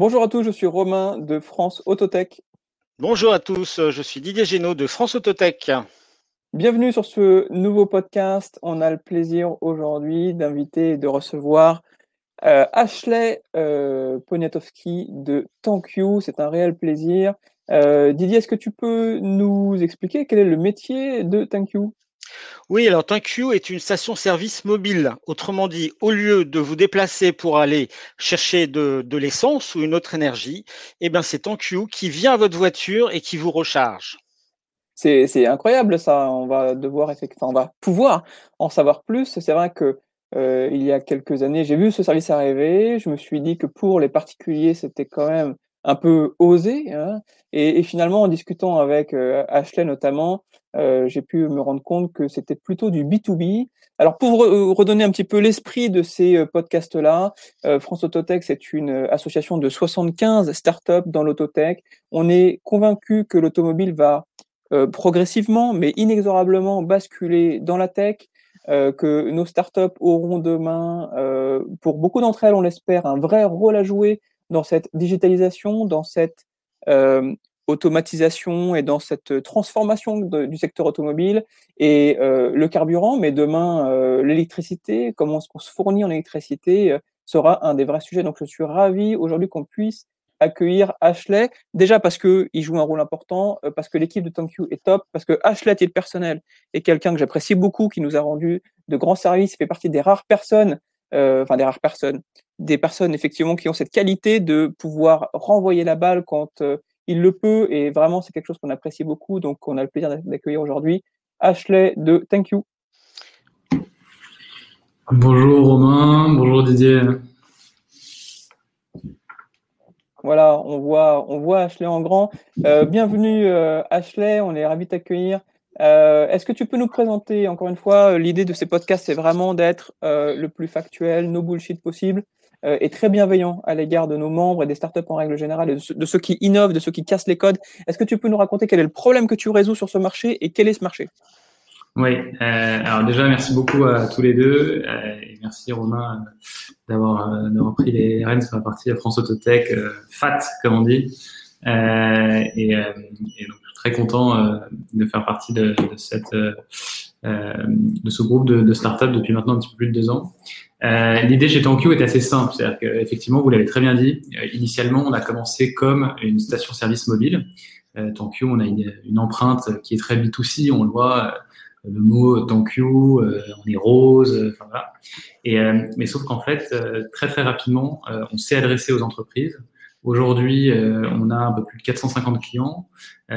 Bonjour à tous, je suis Romain de France Autotech. Bonjour à tous, je suis Didier Génaud de France Autotech. Bienvenue sur ce nouveau podcast. On a le plaisir aujourd'hui d'inviter et de recevoir euh, Ashley euh, Poniatowski de ThankYou. C'est un réel plaisir. Euh, Didier, est-ce que tu peux nous expliquer quel est le métier de ThankYou oui, alors ThankYou est une station-service mobile. Autrement dit, au lieu de vous déplacer pour aller chercher de, l'essence ou une autre énergie, eh bien c'est ThankYou qui vient à votre voiture et qui vous recharge. C'est incroyable ça. On va devoir effectivement, pouvoir en savoir plus. C'est vrai que euh, il y a quelques années, j'ai vu ce service arriver. Je me suis dit que pour les particuliers, c'était quand même un peu osé. Hein. Et, finalement, en discutant avec euh, Ashley notamment, euh, j'ai pu me rendre compte que c'était plutôt du B2B. Alors pour redonner un petit peu l'esprit de ces podcasts-là, France Autotech, c'est une association de 75 startups dans l'autotech. On est convaincu que l'automobile va progressivement, mais inexorablement basculer dans la tech. Euh, que nos startups auront demain, euh, pour beaucoup d'entre elles, on l'espère, un vrai rôle à jouer dans cette digitalisation, dans cette euh, automatisation et dans cette transformation du secteur automobile et le carburant, mais demain l'électricité, comment on se fournit en électricité sera un des vrais sujets. Donc je suis ravi aujourd'hui qu'on puisse accueillir Ashley, déjà parce qu'il joue un rôle important, euh, parce que l'équipe de ThankYou est top, parce que Ashley, est personnel, est quelqu'un que j'apprécie beaucoup, qui nous a rendu de grands services, fait partie des rares personnes, euh, enfin des rares personnes, des personnes effectivement qui ont cette qualité de pouvoir renvoyer la balle quand euh, il le peut, et vraiment c'est quelque chose qu'on apprécie beaucoup, donc on a le plaisir d'accueillir aujourd'hui Ashley de ThankYou. Bonjour Romain, bonjour Didier. Voilà, on voit, on voit Ashley en grand. Euh, bienvenue euh, Ashley, on est ravis de t'accueillir. Euh, est-ce que tu peux nous présenter, encore une fois, l'idée de ces podcasts, c'est vraiment d'être le plus factuel, no bullshit possible et très bienveillant à l'égard de nos membres et des startups en règle générale, et de, ceux qui innovent, de ceux qui cassent les codes. Est-ce que tu peux nous raconter quel est le problème que tu résous sur ce marché et quel est ce marché? Oui, euh, alors déjà merci beaucoup à tous les deux euh, merci Romain d'avoir euh, pris les rênes sur la partie France Autotech FAT comme on dit et, donc très content de faire partie de cette de ce groupe de, de startups depuis maintenant un petit peu plus de deux ans. L'idée chez ThankYou est assez simple, c'est-à-dire qu'effectivement vous l'avez très bien dit, initialement on a commencé comme une station-service mobile. Euh, on a une, une, empreinte qui est très B2C, on le voit le mot thank you, euh, on est rose, euh, enfin voilà. Et, euh, mais sauf qu'en fait, très très rapidement, on s'est adressé aux entreprises. Aujourd'hui, on a un peu plus de 450 clients. On,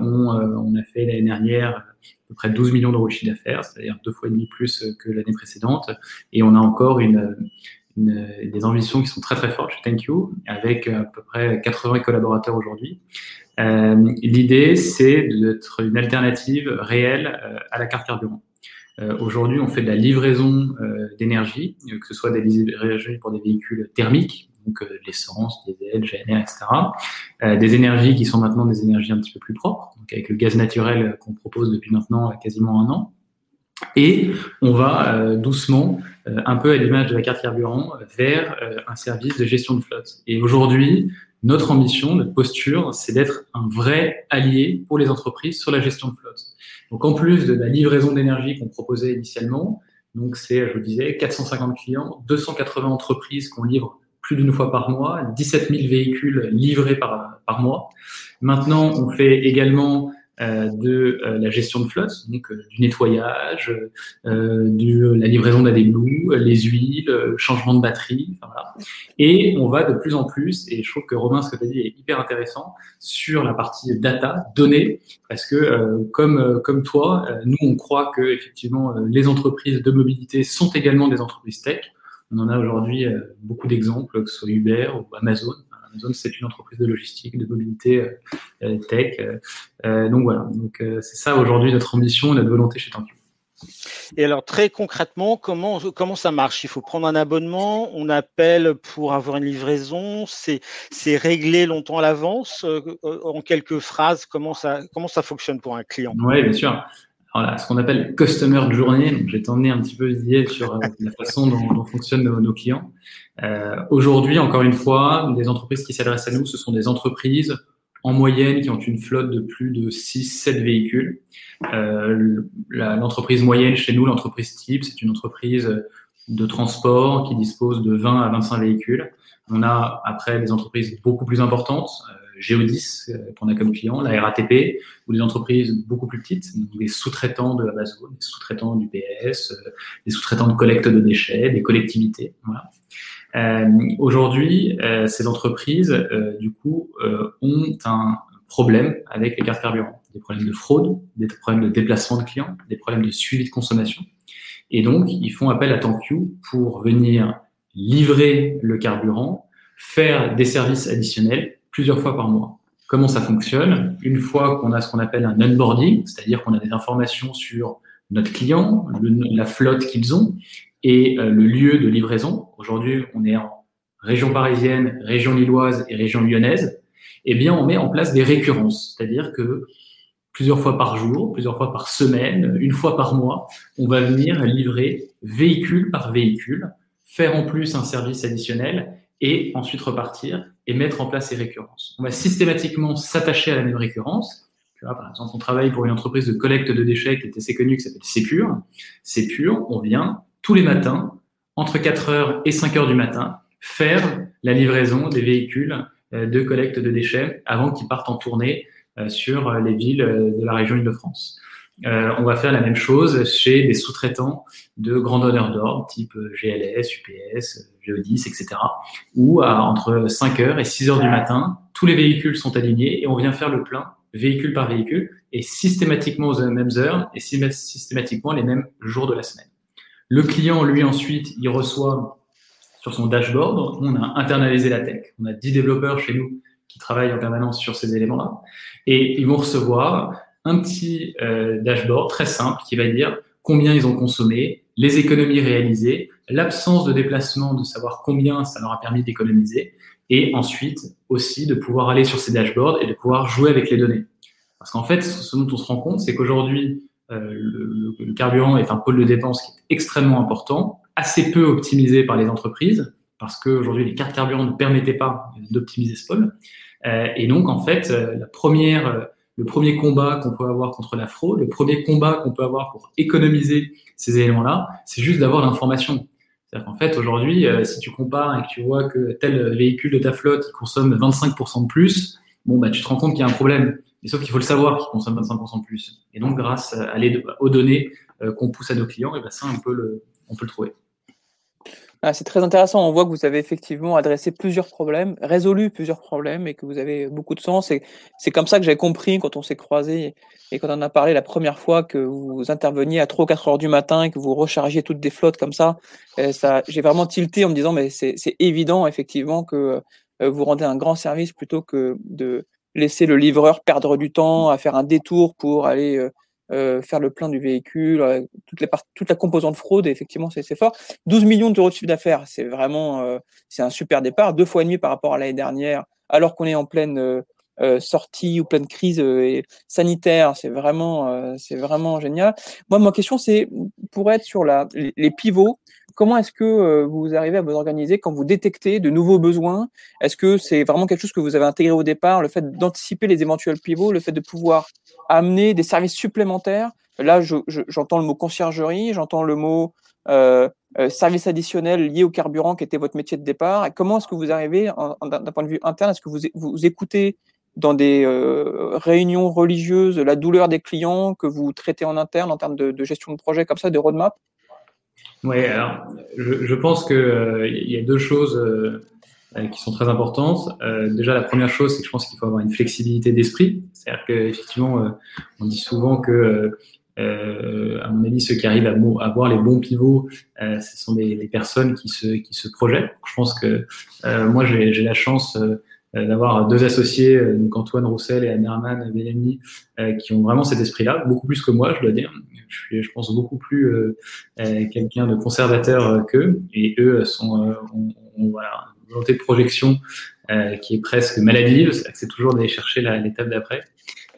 on, a fait l'année dernière peu près 12 millions d'euros de chiffre d'affaires, c'est-à-dire deux fois et demi plus que l'année précédente. Et on a encore une, une, des ambitions qui sont très très fortes chez Thank You, avec à peu près 80 collaborateurs aujourd'hui. Euh, L'idée, c'est d'être une alternative réelle euh, à la carte carburant. Euh, Aujourd'hui, on fait de la livraison euh, d'énergie, euh, que ce soit des livraisons pour des véhicules thermiques, donc euh, l'essence, diesel, GNR, etc. des énergies qui sont maintenant des énergies un petit peu plus propres, donc avec le gaz naturel qu'on propose depuis maintenant quasiment un an. Et on va doucement, un peu à l'image de la carte carburant, vers un service de gestion de flotte. Et aujourd'hui, notre ambition, notre posture, c'est d'être un vrai allié pour les entreprises sur la gestion de flotte. Donc, en plus de la livraison d'énergie qu'on proposait initialement, donc c'est, je vous disais, 450 clients, 280 entreprises qu'on livre plus d'une fois par mois, 17 000 véhicules livrés par, par mois. Maintenant, on fait également euh, de euh, la gestion de flotte, donc euh, du nettoyage, de la livraison d'AdBlue, les huiles, changement de batterie, voilà. et on va de plus en plus, et je trouve que Romain, ce que tu as dit est hyper intéressant, sur la partie data, données, parce que comme, comme toi, nous on croit que effectivement les entreprises de mobilité sont également des entreprises tech. On en a aujourd'hui beaucoup d'exemples, que ce soit Uber ou Amazon, Amazon, c'est une entreprise de logistique, de mobilité euh, euh, tech. Euh, donc voilà, donc c'est ça aujourd'hui notre ambition et notre volonté chez ThankYou. Et alors très concrètement, comment, comment ça marche? Il faut prendre un abonnement, on appelle pour avoir une livraison, c'est réglé longtemps à l'avance. En quelques phrases, comment ça, comment ça fonctionne pour un client? Oui, bien sûr. Voilà, ce qu'on appelle customer journey. Donc, je vais un petit peu sur euh, la façon dont, fonctionnent nos, nos clients. Euh, Aujourd'hui, encore une fois, les entreprises qui s'adressent à nous, ce sont des entreprises en moyenne qui ont une flotte de plus de 6-7 véhicules. Euh, L'entreprise moyenne chez nous, l'entreprise type, c'est une entreprise de transport qui dispose de 20 à 25 véhicules. On a après des entreprises beaucoup plus importantes, euh, Géodis euh, qu'on a comme client, la RATP, ou des entreprises beaucoup plus petites, des sous-traitants de Amazon, des sous-traitants du PS, euh, des sous-traitants de collecte de déchets, des collectivités. Voilà. Euh, Aujourd'hui, euh, ces entreprises, euh, du coup, ont un problème avec les cartes carburant. Des problèmes de fraude, des problèmes de déplacement de clients, des problèmes de suivi de consommation. Et donc, ils font appel à TankQ pour venir livrer le carburant, faire des services additionnels plusieurs fois par mois. Comment ça fonctionne Une fois qu'on a ce qu'on appelle un onboarding, c'est-à-dire qu'on a des informations sur notre client, la flotte qu'ils ont et euh, le lieu de livraison. Aujourd'hui, on est en région parisienne, région lilloise et région lyonnaise. Eh bien, on met en place des récurrences, c'est-à-dire que plusieurs fois par jour, plusieurs fois par semaine, une fois par mois, on va venir livrer véhicule par véhicule, faire en plus un service additionnel et ensuite repartir et mettre en place ces récurrences. On va systématiquement s'attacher à la même récurrence. par exemple, on travaille pour une entreprise de collecte de déchets qui est assez connue, qui s'appelle Sepure. Sepure, on vient tous les matins, entre 4h et 5h du matin, faire la livraison des véhicules euh, de collecte de déchets avant qu'ils partent en tournée euh, sur les villes euh, de la région Île-de-France. Euh, on va faire la même chose chez des sous-traitants de grand donneur d'ordre, type GLS, UPS, Geodis, etc. Où entre 5h et 6h du matin, tous les véhicules sont alignés et on vient faire le plein véhicule par véhicule et systématiquement aux mêmes heures et systématiquement les mêmes jours de la semaine. Le client, lui, ensuite, il reçoit sur son dashboard, on a internalisé la tech. On a 10 développeurs chez nous qui travaillent en permanence sur ces éléments-là. Et ils vont recevoir un petit euh, dashboard très simple qui va dire combien ils ont consommé, les économies réalisées, l'absence de déplacement, de savoir combien ça leur a permis d'économiser, et ensuite aussi de pouvoir aller sur ces dashboards et de pouvoir jouer avec les données. Parce qu'en fait, ce dont on se rend compte, c'est qu'aujourd'hui, euh, le, le, carburant est un pôle de dépense qui est extrêmement important, assez peu optimisé par les entreprises, parce qu'aujourd'hui, les cartes carburant ne permettaient pas d'optimiser ce pôle. Euh, et donc, en fait, euh, la première, euh, le premier combat qu'on peut avoir contre la fraude, le premier combat qu'on peut avoir pour économiser ces éléments-là, c'est juste d'avoir l'information. C'est-à-dire qu'en fait, aujourd'hui, si tu compares et que tu vois que tel véhicule de ta flotte consomme 25% de plus, bon, bah, tu te rends compte qu'il y a un problème. Mais sauf qu'il faut le savoir qu'il consomme 25% de plus. Et donc, grâce à aux données qu'on pousse à nos clients, et ben ça, on peut le, on peut le trouver. Ah, c'est très intéressant. On voit que vous avez effectivement adressé plusieurs problèmes, résolu plusieurs problèmes et que vous avez beaucoup de sens. Et c'est comme ça que j'ai compris quand on s'est croisés et quand on a parlé la première fois que vous interveniez à 3 ou 4 heures du matin et que vous rechargiez toutes des flottes comme ça. ça j'ai vraiment tilté en me disant, mais c'est évident effectivement que euh, vous rendez un grand service plutôt que de laisser le livreur perdre du temps à faire un détour pour aller euh, euh, faire le plein du véhicule, euh, toutes les toute la composante fraude, effectivement, c'est fort. 12 millions d'euros de chiffre d'affaires, c'est vraiment euh, c'est un super départ, deux fois et demi par rapport à l'année dernière, alors qu'on est en pleine euh, sortie ou pleine crise sanitaire, c'est vraiment c'est vraiment génial. Moi, ma question, c'est pour être sur la, les pivots, comment est-ce que vous arrivez à vous organiser quand vous détectez de nouveaux besoins? Est-ce que c'est vraiment quelque chose que vous avez intégré au départ, le fait d'anticiper les éventuels pivots, le fait de pouvoir amener des services supplémentaires? Là, j'entends le mot conciergerie, j'entends le mot euh, euh, service additionnel lié au carburant qui était votre métier de départ. Comment est-ce que vous arrivez, d'un point de vue interne, est-ce que vous, vous écoutez dans des euh, réunions religieuses la douleur des clients que vous traitez en interne en termes de gestion de projet comme ça, de roadmap? Oui, alors je, je pense qu'il euh, y a deux choses euh, qui sont très importantes. Euh, déjà, la première chose, c'est que je pense qu'il faut avoir une flexibilité d'esprit. C'est-à-dire qu'effectivement, euh, on dit souvent que, euh, à mon avis, ceux qui arrivent à, avoir les bons pivots, euh, ce sont des, des, personnes qui se, qui se projettent. Je pense que moi, j'ai la chance d'avoir deux associés, donc Antoine Roussel et Amerman Bellamy, qui ont vraiment cet esprit-là, beaucoup plus que moi, je dois dire. Je suis, je pense, beaucoup plus quelqu'un de conservateur qu'eux, et eux sont, ont, ont, voilà, volonté de projection euh, qui est presque maladive, c'est toujours d'aller chercher l'étape d'après.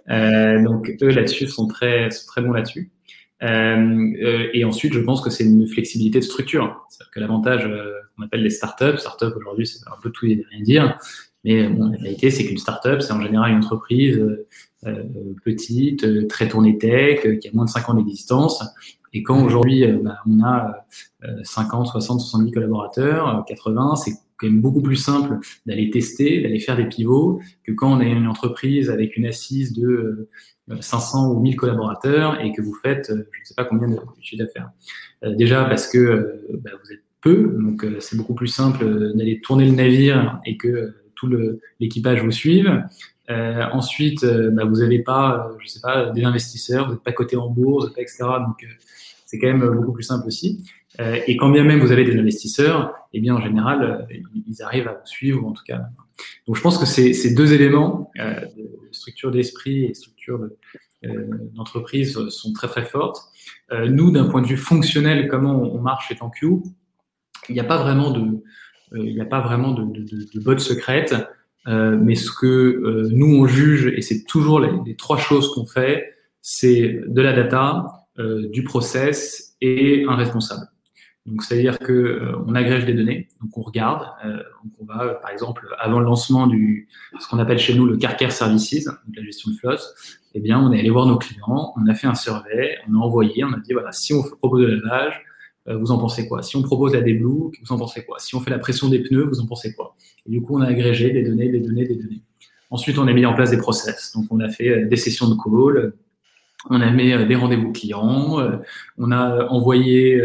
donc eux là-dessus sont très, sont très bons là-dessus. et ensuite, je pense que c'est une flexibilité de structure. C'est-à-dire que l'avantage qu'on appelle les startups, startups aujourd'hui, c'est un peu tout et rien dire, mais bon, la réalité, c'est qu'une startup, c'est en général une entreprise euh, petite, euh, très tournée tech, euh, qui a moins de 5 ans d'existence. Et quand aujourd'hui, bah, on a 50, 60, 70 collaborateurs, 80, c'est quand même beaucoup plus simple d'aller tester, d'aller faire des pivots, que quand on a une entreprise avec une assise de 500 ou 1000 collaborateurs et que vous faites, je ne sais pas combien de chiffre d'affaires. déjà parce que bah, vous êtes peu, donc c'est beaucoup plus simple d'aller tourner le navire et que tout l'équipage vous suive. Euh, ensuite, euh, bah, vous n'avez pas, euh, je sais pas, des investisseurs, vous n'êtes pas coté en bourse, etc. Donc, c'est quand même beaucoup plus simple aussi. et quand bien même vous avez des investisseurs, eh bien, en général, ils arrivent à vous suivre, en tout cas. Donc, je pense que ces, deux éléments, de structure d'esprit et structure d'entreprise, sont très, très fortes. nous, d'un point de vue fonctionnel, comment on marche chez TanQ, il n'y a pas vraiment de, il n'y a pas vraiment de, de, de, de botte secrète. Euh, mais ce que euh, nous on juge, et c'est toujours les, trois choses qu'on fait, c'est de la data, euh, du process et un responsable. Donc c'est-à-dire que euh, on agrège des données, donc on regarde, donc on va par exemple avant le lancement du ce qu'on appelle chez nous le car care services, donc la gestion de flotte, eh bien on est allé voir nos clients, on a fait un survey, on a envoyé, on a dit voilà si on propose de lavage, euh, vous en pensez quoi? Si on propose la Blue, vous en pensez quoi? Si on fait la pression des pneus, vous en pensez quoi? Et du coup, on a agrégé des données, des données, des données. Ensuite, on a mis en place des process. Donc, on a fait euh, des sessions de call, on a mis euh, des rendez-vous clients, on a envoyé,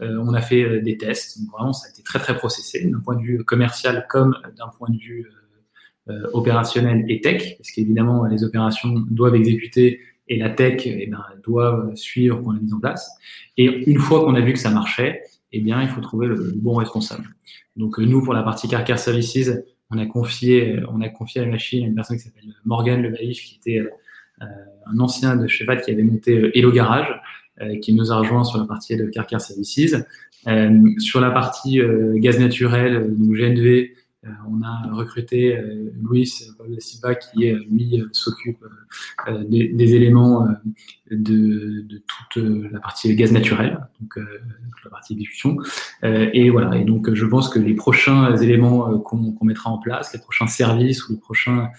on a fait des tests. Donc, vraiment, ça a été très, très processé d'un point de vue commercial comme d'un point de vue opérationnel et tech, parce qu'évidemment, les opérations doivent exécuter et la tech eh ben, doit suivre qu'on a mis en place. Et une fois qu'on a vu que ça marchait, eh bien, il faut trouver le, bon responsable. Donc nous, pour la partie Car Services, on a confié, on a confié la machine à une personne qui s'appelle Morgan Levaïf, qui était euh, un ancien de chez qui avait monté euh, Hello Garage, euh, qui nous a rejoint sur la partie de Car Services. Euh, sur la partie euh, gaz naturel, donc GNV, euh, on a recruté euh, Luis Silva qui euh, lui s'occupe des, éléments de, toute la partie gaz naturel, donc la partie discussion. et voilà. Et donc je pense que les prochains éléments qu'on mettra en place, les prochains services ou les prochains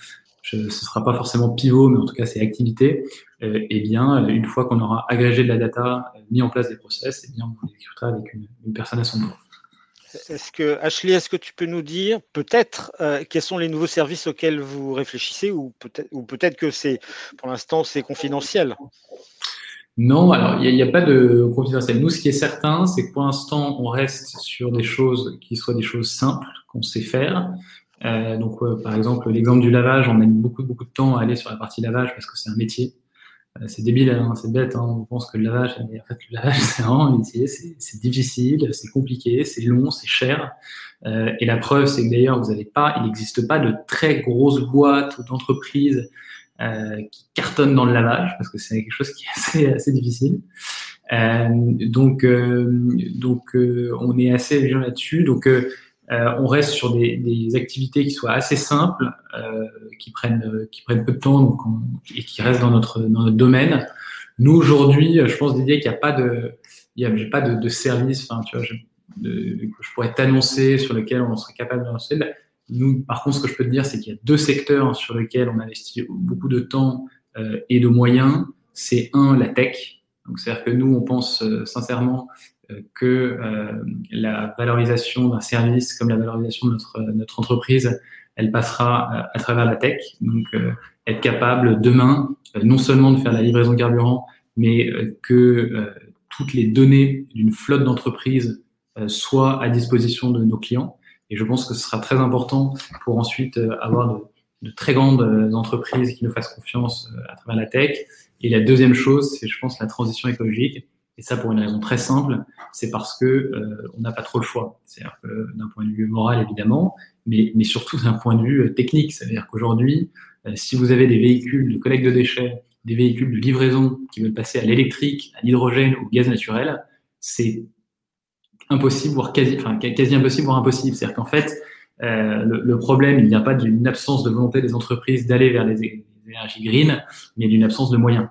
ce ne sera pas forcément pivot, mais en tout cas c'est activité, euh, eh bien, une fois qu'on aura agrégé de la data, mis en place des process, eh bien, on exécutera avec une, une personne à son bord. Ashley, est-ce que tu peux nous dire peut-être euh, quels sont les nouveaux services auxquels vous réfléchissez ou peut-être que c'est pour l'instant c'est confidentiel? Non, alors il n'y a, pas de confidentiel. Nous, ce qui est certain, c'est que pour l'instant, on reste sur des choses qui soient des choses simples qu'on sait faire. Euh, donc, par exemple, l'exemple du lavage, on met beaucoup beaucoup de temps à aller sur la partie lavage parce que c'est un métier. Euh, c'est débile, hein, c'est bête, hein, on pense que le lavage, en fait, le lavage, c'est vraiment un métier, c'est difficile, c'est compliqué, c'est long, c'est cher. Euh, et la preuve, c'est que d'ailleurs, vous n'avez pas, il n'existe pas de très grosses boîtes ou d'entreprises euh, qui cartonnent dans le lavage, parce que c'est quelque chose qui est assez, assez difficile. Euh, donc, euh, donc on est assez vigilant là-dessus. Donc, euh, on reste sur des, des, activités qui soient assez simples, euh, qui prennent qui prennent peu de temps donc et qui restent dans notre dans notre domaine. Nous aujourd'hui, je pense Didier qu'il n'y a pas de il y a pas de, de service, tu vois, je, de, que je pourrais t'annoncer sur lequel on serait capable de lancer. Nous, par contre, ce que je peux te dire, c'est qu'il y a deux secteurs sur lesquels on investit beaucoup de temps euh, et de moyens. C'est un la tech. Donc c'est-à-dire que nous, on pense euh, sincèrement euh, que euh, la valorisation d'un service comme la valorisation de notre, notre entreprise, elle passera euh, à travers la tech. Donc, être capable demain, non seulement de faire la livraison de carburant, mais que toutes les données d'une flotte d'entreprise soient à disposition de nos clients. Et je pense que ce sera très important pour ensuite avoir de très grandes entreprises qui nous fassent confiance à travers la tech. Et la deuxième chose, c'est, je pense, la transition écologique. Et ça pour une raison très simple, c'est parce que euh, on n'a pas trop le choix. C'est-à-dire que d'un point de vue moral évidemment, mais, mais surtout d'un point de vue euh, technique. C'est-à-dire qu'aujourd'hui, euh, si vous avez des véhicules de collecte de déchets, des véhicules de livraison qui veulent passer à l'électrique, à l'hydrogène ou au gaz naturel, c'est impossible, voire quasi, enfin quasi impossible, voire impossible. C'est-à-dire qu'en fait, euh, le, le, problème, il n'y a pas d'une absence de volonté des entreprises d'aller vers les, énergies green, mais d'une absence de moyens.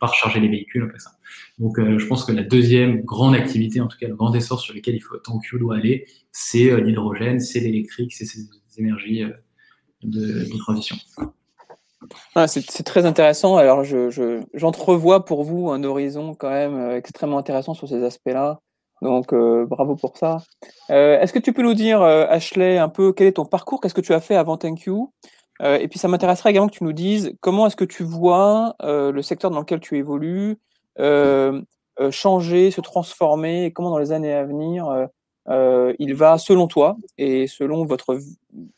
Pas recharger les véhicules après ça. Donc, je pense que la deuxième grande activité, en tout cas le grand essor sur lequel il faut Q doit aller, c'est l'hydrogène, c'est l'électrique, c'est ces énergies de, de transition. Ah, c'est très intéressant. Alors, j'entrevois je, pour vous un horizon quand même euh, extrêmement intéressant sur ces aspects-là. Donc, euh, bravo pour ça. Euh, est-ce que tu peux nous dire, Ashley, un peu quel est ton parcours? Qu'est-ce que tu as fait avant Thank You? Et puis, ça m'intéresserait également que tu nous dises comment est-ce que tu vois le secteur dans lequel tu évolues changer, se transformer, et comment dans les années à venir il va, selon toi et selon votre,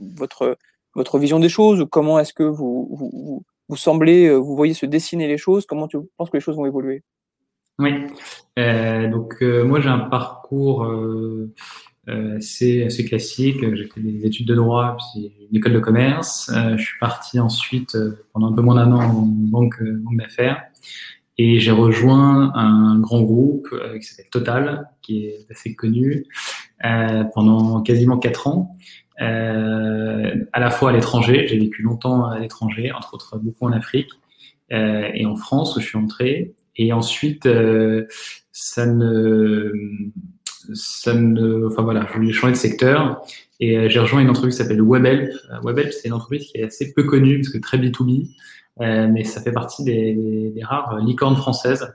votre votre vision des choses ou comment est-ce que vous, vous, vous, semblez, euh, vous voyez se dessiner les choses Comment tu penses que les choses vont évoluer? Oui, euh, donc euh, moi j'ai un parcours euh, assez, assez classique. J'ai fait des études de droit, puis une école de commerce. je suis parti ensuite pendant un peu moins d'un an en banque, banque d'affaires. Et j'ai rejoint un grand groupe qui s'appelle Total, qui est assez connu, pendant quasiment quatre ans euh, à la fois à l'étranger. J'ai vécu longtemps à l'étranger, entre autres beaucoup en Afrique euh, et en France où je suis entré. Et ensuite, euh, ça ne, enfin voilà, je voulais changer de secteur et j'ai rejoint une entreprise qui s'appelle Webhelp. Webhelp, c'est une entreprise qui est assez peu connue parce que très B2B, euh, mais ça fait partie des, rares licornes françaises.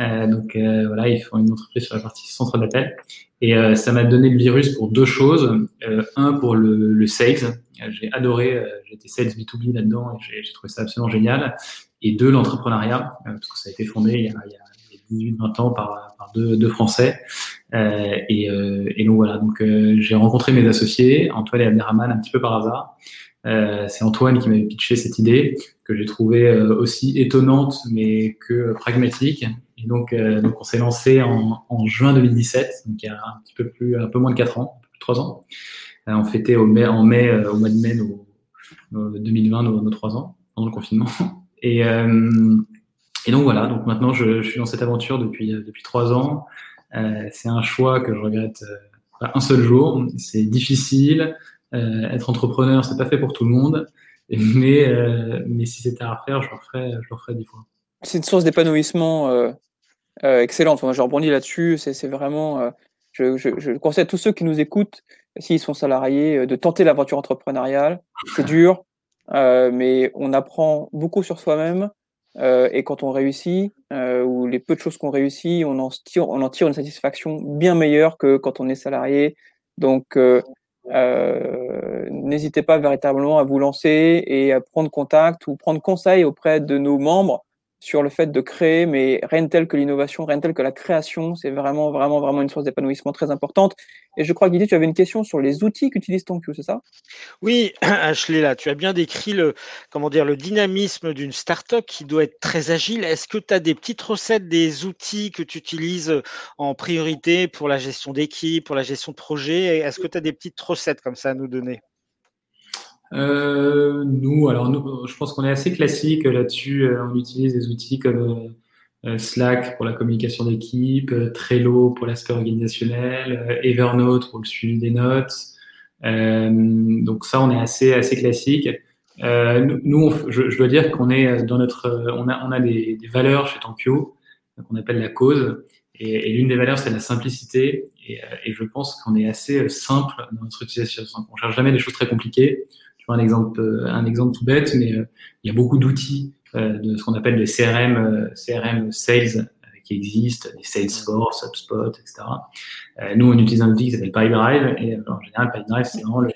Euh, donc euh, voilà, ils font une entreprise sur la partie centre d'appel. Et ça m'a donné le virus pour deux choses. un, pour le, le sales. J'ai adoré, j'étais sales B2B là-dedans et j'ai trouvé ça absolument génial. Et deux, l'entrepreneuriat, parce que ça a été fondé il y a, il y a 18-20 ans par, par deux, deux, Français. Euh, et, euh, et, donc voilà, donc j'ai rencontré mes associés, Antoine et Abderrahman, un petit peu par hasard. Euh, c'est Antoine qui m'avait pitché cette idée que j'ai trouvée euh, aussi étonnante mais que pragmatique. Et donc, euh, donc on s'est lancé en, juin 2017, donc il y a un petit peu plus, un peu moins de 4 ans, plus de 3 ans. on fêtait au en mai, au mois de mai, nos, 2020, nos, nos 3 ans, pendant le confinement. Et, et donc voilà, donc maintenant je, suis dans cette aventure depuis, depuis 3 ans. c'est un choix que je regrette pas un seul jour. C'est difficile, euh, être entrepreneur, c'est pas fait pour tout le monde, mais, euh, mais si c'était à refaire, je le referais, je le referais dix fois. C'est une source d'épanouissement euh, excellente. Enfin, je rebondis là-dessus. C'est vraiment. Je, conseille à tous ceux qui nous écoutent, s'ils sont salariés, de tenter l'aventure entrepreneuriale. C'est dur, mais on apprend beaucoup sur soi-même. Et quand on réussit, ou les peu de choses qu'on réussit, on en, tire, on en tire une satisfaction bien meilleure que quand on est salarié. Donc, euh, n'hésitez pas véritablement à vous lancer et à prendre contact ou prendre conseil auprès de nos membres sur le fait de créer, mais rien tel que l'innovation, rien tel que la création, c'est vraiment, vraiment, vraiment une source d'épanouissement très importante. Et je crois, Guy, tu avais une question sur les outils qu'utilise TonQ, c'est ça? Oui, Ashley, là, tu as bien décrit le, comment dire, le dynamisme d'une startup qui doit être très agile. Est-ce que tu as des petites recettes, des outils que tu utilises en priorité pour la gestion d'équipe, pour la gestion de projet? Est-ce que tu as des petites recettes comme ça à nous donner? Euh, nous, alors nous, je pense qu'on est assez classique là-dessus. Euh, on utilise des outils comme euh, Slack pour la communication d'équipe, Trello pour l'aspect organisationnel, Evernote pour le suivi des notes. donc ça, on est assez assez classique. nous, je, je, dois dire qu'on est dans notre, on a on a des, valeurs chez Tampio qu'on appelle la cause. Et, l'une des valeurs, c'est la simplicité. Et, et je pense qu'on est assez simple dans notre utilisation. On cherche jamais des choses très compliquées un exemple, euh, un exemple tout bête, mais euh, il y a beaucoup d'outils euh, de ce qu'on appelle les CRM, CRM sales qui existent, les Salesforce, HubSpot, etc. nous, on utilise un outil qui s'appelle PipeDrive et en général, PipeDrive, c'est vraiment le,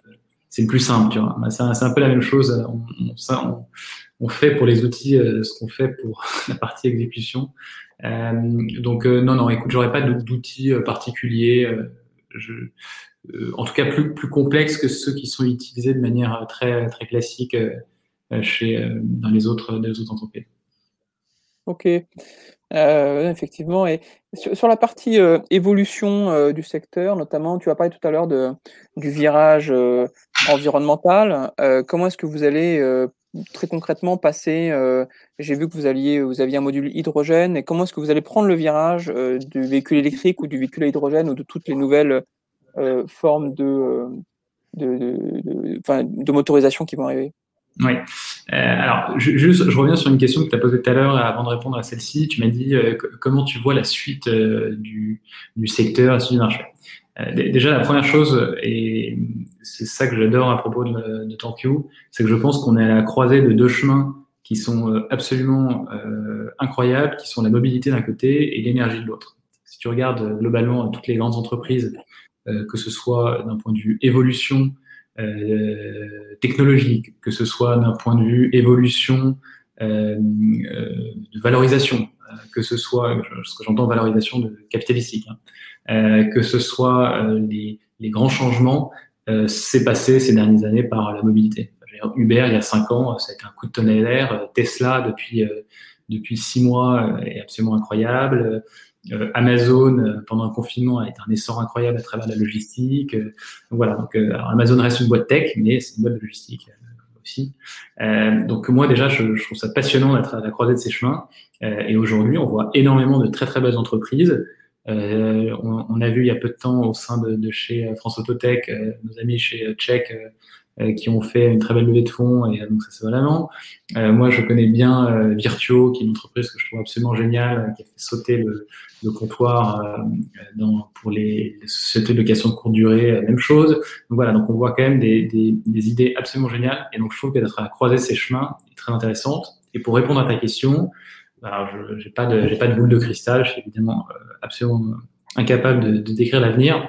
c'est le plus simple, tu vois. Bah, c'est un, peu la même chose. On, on, on fait pour les outils ce qu'on fait pour la partie exécution. Euh, donc non, non, écoute, j'aurais pas d'outils particuliers. je, euh, en tout cas plus, plus complexes que ceux qui sont utilisés de manière très, très classique euh, chez, euh, dans les autres, les autres entreprises. Ok, euh, effectivement. Et sur, la partie évolution du secteur, notamment, tu as parlé tout à l'heure du virage environnemental. comment est-ce que vous allez très concrètement passer J'ai vu que vous alliez, vous aviez un module hydrogène. Et comment est-ce que vous allez prendre le virage du véhicule électrique ou du véhicule à hydrogène ou de toutes les nouvelles euh, formes de, euh, de, de, de, motorisation qui vont arriver Oui. alors, juste, je reviens sur une question que tu as posée tout à l'heure avant de répondre à celle-ci. Tu m'as dit comment tu vois la suite du, du, secteur, la suite du marché? déjà, la première chose, et c'est ça que j'adore à propos de, de c'est que je pense qu'on est à la croisée de deux chemins qui sont absolument incroyables, qui sont la mobilité d'un côté et l'énergie de l'autre tu regardes globalement toutes les grandes entreprises, euh, que ce soit d'un point de vue évolution euh, technologique, que ce soit d'un point de vue évolution euh, de valorisation, que ce soit, ce que j'entends valorisation de capitalistique, hein, que ce soit les, les, grands changements, c'est passé ces dernières années par la mobilité. Uber, il y a cinq ans, ça a été un coup de tonnerre. Tesla, depuis, depuis six mois, est absolument incroyable. Euh, Amazon, euh, pendant le confinement, a été un essor incroyable à travers la logistique. Euh, voilà, donc Amazon reste une boîte tech, mais c'est une boîte de logistique aussi. donc moi déjà, je, je trouve ça passionnant d'être à la croisée de ces chemins. et aujourd'hui, on voit énormément de très très belles entreprises. On, on, a vu il y a peu de temps au sein de, de chez France Autotech, nos amis chez Check euh, qui ont fait une très belle levée de fonds et donc ça c'est vraiment. Euh, moi je connais bien euh, Virtuo qui est une entreprise que je trouve absolument géniale qui a fait sauter le, le comptoir dans, pour les, les, sociétés de location de courte durée, même chose. Donc voilà, donc on voit quand même des, des, des idées absolument géniales et donc je trouve qu'être à croiser ces chemins est très intéressante. Et pour répondre à ta question, alors je n'ai pas de pas de boule de cristal, je suis évidemment absolument incapable de, de décrire l'avenir.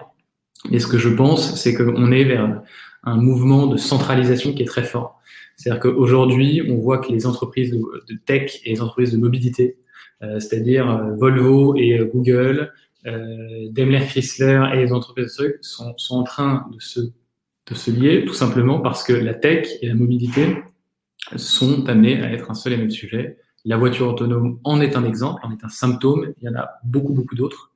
Mais ce que je pense, c'est qu'on est vers un mouvement de centralisation qui est très fort. C'est-à-dire qu'aujourd'hui, on voit que les entreprises de, tech et les entreprises de mobilité, euh, c'est-à-dire euh, Volvo et euh, Google, Daimler Chrysler et les entreprises de sont, sont en train de se, de se lier tout simplement parce que la tech et la mobilité sont amenés à être un seul et même sujet. La voiture autonome en est un exemple, en est un symptôme. Il y en a beaucoup, beaucoup d'autres.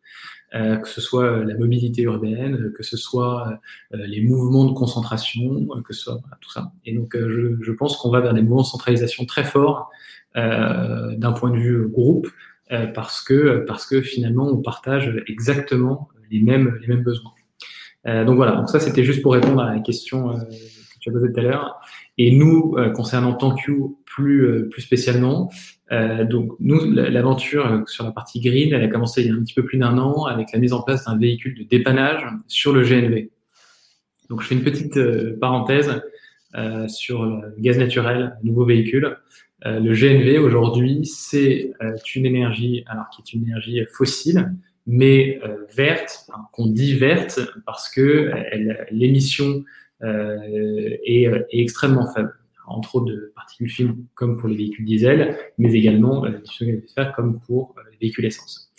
Euh, que ce soit euh, la mobilité urbaine, euh, que ce soit les mouvements de concentration, que ce soit tout ça. Et donc, je, je pense qu'on va vers des mouvements de centralisation très forts d'un point de vue groupe, parce que parce que finalement, on partage exactement les mêmes les mêmes besoins. donc voilà. Donc ça, c'était juste pour répondre à la question que tu as posée tout à l'heure. Et nous, concernant TankU plus plus spécialement, donc nous, l'aventure euh, sur la partie green, elle a commencé il y a un petit peu plus d'un an avec la mise en place d'un véhicule de dépannage sur le GNV. Donc je fais une petite euh, parenthèse euh, sur le gaz naturel, nouveau véhicule. Euh, le GNV aujourd'hui, c'est une énergie, alors qui est une énergie fossile, mais verte, qu'on dit verte parce que l'émission est, est extrêmement faible entre autres de particules fines comme pour les véhicules diesel, mais également euh, comme pour euh, les véhicules essence.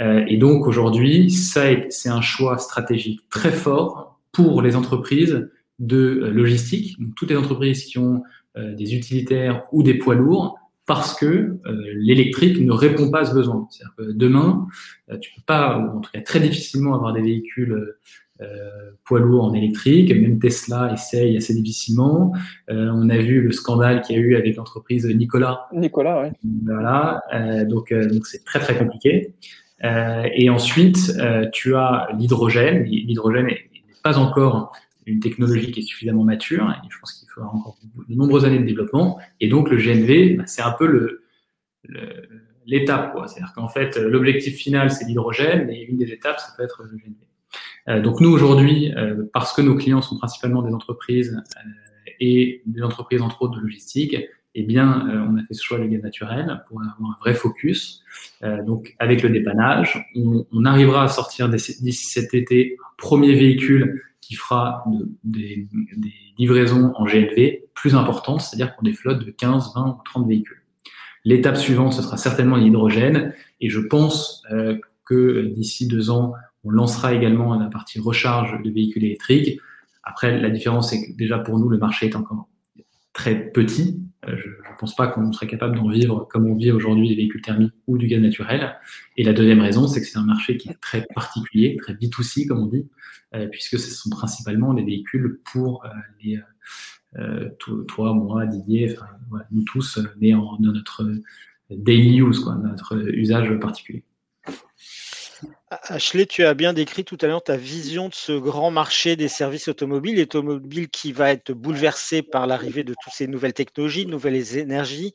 Euh, et donc aujourd'hui, ça c'est un choix stratégique très fort pour les entreprises de logistique, toutes les entreprises qui ont des utilitaires ou des poids lourds, parce que l'électrique ne répond pas à ce besoin. Demain, tu peux pas, ou en tout cas très difficilement, avoir des véhicules euh, poids lourd en électrique. Même Tesla essaye assez difficilement. Euh, on a vu le scandale qu'il y a eu avec l'entreprise Nicolas. Nicolas, oui. Voilà, euh, donc donc c'est très très compliqué. et ensuite, tu as l'hydrogène. L'hydrogène n'est pas encore une technologie qui est suffisamment mature. Et je pense qu'il faudra encore de nombreuses années de développement. Et donc le GNV, bah, c'est un peu le, l'étape. C'est-à-dire qu'en fait, l'objectif final, c'est l'hydrogène, et une des étapes, ça peut être le GNV. Euh, donc nous aujourd'hui, euh, parce que nos clients sont principalement des entreprises euh, et des entreprises entre autres de logistique, eh bien, on a fait ce choix du gaz naturel pour avoir un vrai focus. donc, avec le dépannage, on, on arrivera à sortir d'ici cet été un premier véhicule qui fera de, des, des, livraisons en GLV plus importantes, c'est-à-dire pour des flottes de 15, 20 ou 30 véhicules. L'étape suivante, ce sera certainement l'hydrogène, et je pense euh, que d'ici deux ans, on lancera également la partie recharge de véhicules électriques. Après, la différence, c'est que déjà pour nous, le marché est encore très petit. Euh, je ne pense pas qu'on serait capable d'en vivre comme on vit aujourd'hui des véhicules thermiques ou du gaz naturel. Et la deuxième raison, c'est que c'est un marché qui est très particulier, très B2C, comme on dit, euh, puisque ce sont principalement des véhicules pour euh, les, toi, moi, Didier, enfin, voilà, nous tous, mais en, dans notre daily use, quoi, notre usage particulier. Ashley, tu as bien décrit tout à l'heure ta vision de ce grand marché des services automobiles, automobiles qui va être bouleversé par l'arrivée de toutes ces nouvelles technologies, nouvelles énergies.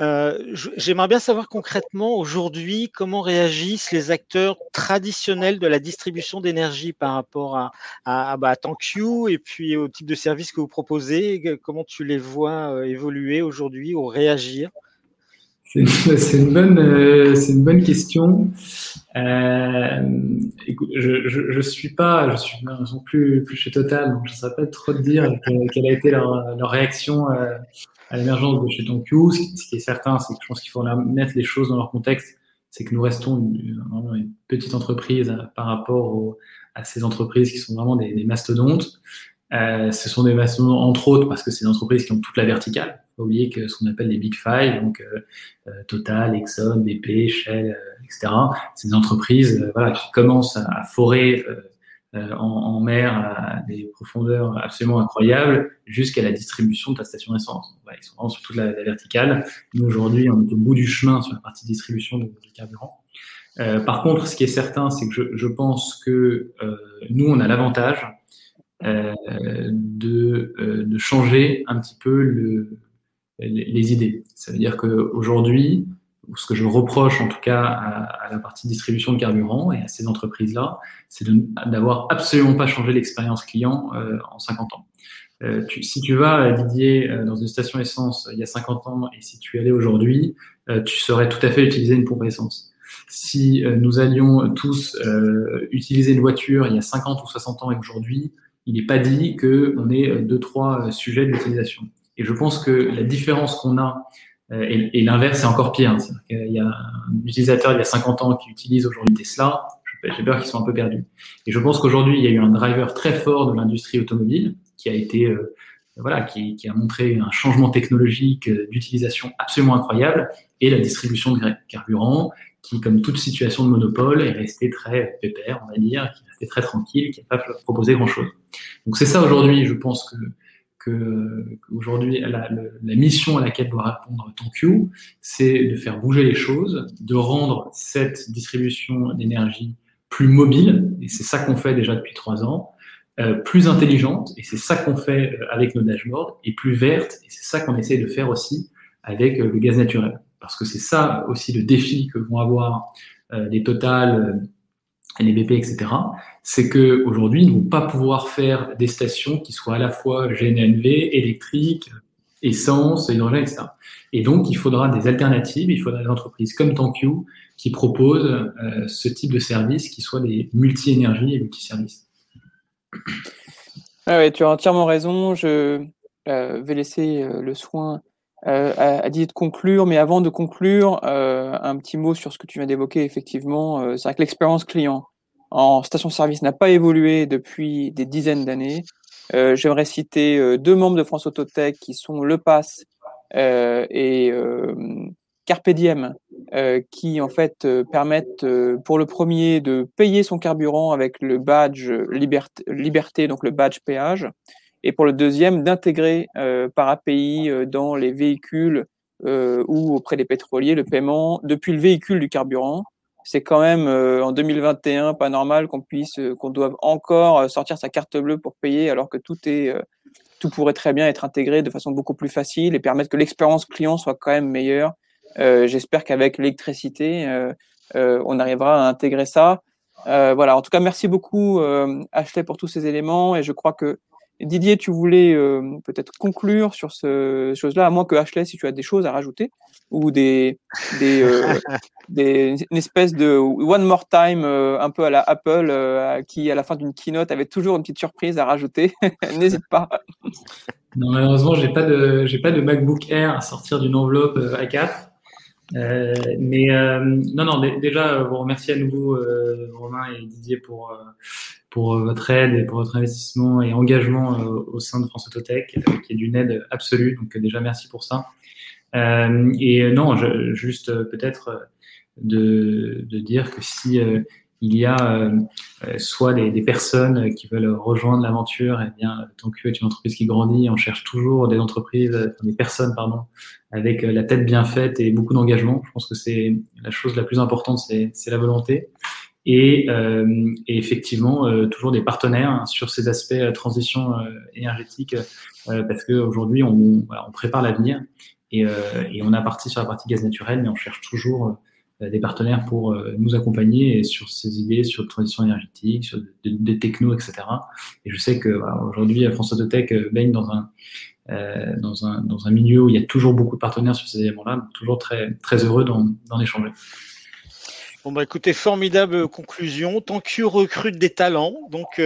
Euh, j'aimerais bien savoir concrètement aujourd'hui comment réagissent les acteurs traditionnels de la distribution d'énergie par rapport à, à, bah, TankU et puis au type de service que vous proposez? Comment tu les vois euh, évoluer aujourd'hui ou réagir? c'est une, bonne, euh, c'est une bonne question. Euh, écoute, je, je, je, suis pas, je suis non plus, plus chez Total, donc je ne saurais pas trop te dire quelle a été leur, leur réaction euh, à l'émergence de chez TonQ. Ce qui est certain, c'est que je pense qu'il faut mettre les choses dans leur contexte. C'est que nous restons une, une petite entreprise euh, par rapport à ces entreprises qui sont vraiment des, des mastodontes. Ce sont des mastodontes entre autres parce que c'est des entreprises qui ont toute la verticale pas oublier que ce qu'on appelle les Big Five, donc euh, euh Total, Exxon, BP, Shell, euh, etc., c'est des entreprises euh, voilà, qui commencent à, forer en, en, mer à des profondeurs absolument incroyables jusqu'à la distribution de ta station d'essence. Voilà, ils sont vraiment sur toute la, la verticale. Nous, aujourd'hui, on est au bout du chemin sur la partie distribution de carburant. Euh, par contre, ce qui est certain, c'est que je, je pense que euh, nous, on a l'avantage euh, de, de, changer un petit peu le, les, idées. Ça veut dire qu'aujourd'hui, ce que je reproche en tout cas à, la partie distribution de carburant et à ces entreprises-là, c'est d'avoir absolument pas changé l'expérience client euh, en 50 ans. Euh, tu, si tu vas, Didier, euh, dans une station essence il y a 50 ans et si tu allais aujourd'hui, euh, tu saurais tout à fait utiliser une pompe essence. Si euh, nous allions tous utiliser une voiture il y a 50 ou 60 ans et aujourd'hui, il n'est pas dit qu'on ait deux, trois sujets d'utilisation. Et je pense que la différence qu'on a, euh, et, et l'inverse c'est encore pire, hein, il y a un utilisateur il y a 50 ans qui utilise aujourd'hui Tesla, j'ai peur qu'ils soient un peu perdus. Et je pense qu'aujourd'hui, il y a eu un driver très fort de l'industrie automobile qui a été, euh, voilà, qui, qui, a montré un changement technologique euh, d'utilisation absolument incroyable et la distribution de carburant qui, comme toute situation de monopole, est restée très pépère, on va dire, qui est restée très tranquille, qui n'a pas proposé grand-chose. Donc c'est ça aujourd'hui, je pense que que aujourd'hui la, la, mission à laquelle doit répondre TonQ, c'est de faire bouger les choses, de rendre cette distribution d'énergie plus mobile, et c'est ça qu'on fait déjà depuis trois ans, euh, plus intelligente, et c'est ça qu'on fait euh, avec nos dashboards, et plus verte, et c'est ça qu'on essaie de faire aussi avec euh, le gaz naturel. Parce que c'est ça aussi le défi que vont avoir euh, les Total, les BP, etc., c'est que aujourd'hui, ils ne vont pas pouvoir faire des stations qui soient à la fois GNLV, électriques, essence, hydrogène, etc. Et donc, il faudra des alternatives, il faudra des entreprises comme TankU qui proposent euh, ce type de services qui soient des multi-énergies et multi-services. Ah ouais, tu as entièrement raison. Je euh, vais laisser euh, le soin euh, Didier de conclure, mais avant de conclure, euh, un petit mot sur ce que tu viens d'évoquer. Effectivement, euh, c'est vrai que l'expérience client en station-service n'a pas évolué depuis des dizaines d'années. Euh, J'aimerais citer euh, deux membres de France Autotech qui sont Le Pass euh, et Carpe Diem, qui en fait permettent pour le premier de payer son carburant avec le badge liberté, liberté donc le badge péage, et pour le deuxième d'intégrer par API dans les véhicules ou auprès des pétroliers le paiement depuis le véhicule du carburant c'est quand même euh, en 2021 pas normal qu'on puisse, euh, qu'on doive encore euh, sortir sa carte bleue pour payer alors que tout est, tout pourrait très bien être intégré de façon beaucoup plus facile et permettre que l'expérience client soit quand même meilleure. J'espère qu'avec l'électricité, on arrivera à intégrer ça. voilà. En tout cas, merci beaucoup Ashley pour tous ces éléments et je crois que Didier, tu voulais euh, peut-être conclure sur ce chose-là, à moins que Ashley, si tu as des choses à rajouter, ou des, des, euh, des une espèce de one more time euh, un peu à la Apple, euh, qui à la fin d'une keynote avait toujours une petite surprise à rajouter. N'hésite pas. Non, malheureusement, j'ai pas de j'ai pas de MacBook Air à sortir d'une enveloppe A4. Mais non, non, déjà, vous remercier à nouveau Romain et Didier pour pour euh, votre aide et pour votre investissement et engagement euh, au sein de France Autotech, euh, qui est d'une aide absolue. Donc déjà, merci pour ça. et non, je, juste peut-être de, de, dire que si il y a soit des, des, personnes qui veulent rejoindre l'aventure, et eh bien, que est une entreprise qui grandit, on cherche toujours des entreprises, des personnes, pardon, avec la tête bien faite et beaucoup d'engagement. Je pense que c'est la chose la plus importante, c'est la volonté. et, effectivement toujours des partenaires sur ces aspects transition énergétique parce qu'aujourd'hui on, on prépare l'avenir et, et, on a parti sur la partie gaz naturel, mais on cherche toujours euh, des partenaires pour euh, nous accompagner sur ces idées sur la transition énergétique, sur des, technos, etc. Et je sais que aujourd'hui, France Autotech euh, baigne dans un, dans, un, dans un milieu où il y a toujours beaucoup de partenaires sur ces éléments-là, toujours très, très heureux d'en échanger. Bon bah écoutez, formidable conclusion. Tant que recrute des talents, donc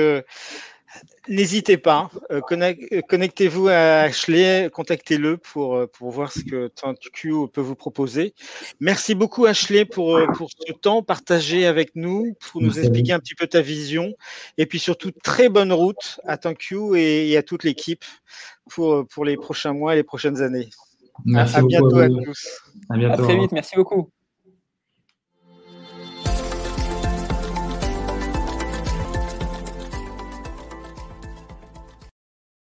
N'hésitez pas, euh, euh, connectez-vous à Ashley, contactez-le pour, euh, pour voir ce que TantQ peut vous proposer. Merci beaucoup Ashley pour, pour ce temps partagé avec nous, pour nous expliquer un petit peu ta vision, et puis surtout très bonne route à TantQ et, à toute l'équipe pour, pour les prochains mois et les prochaines années. Merci à, bientôt à tous. À, bientôt. à très vite, merci beaucoup.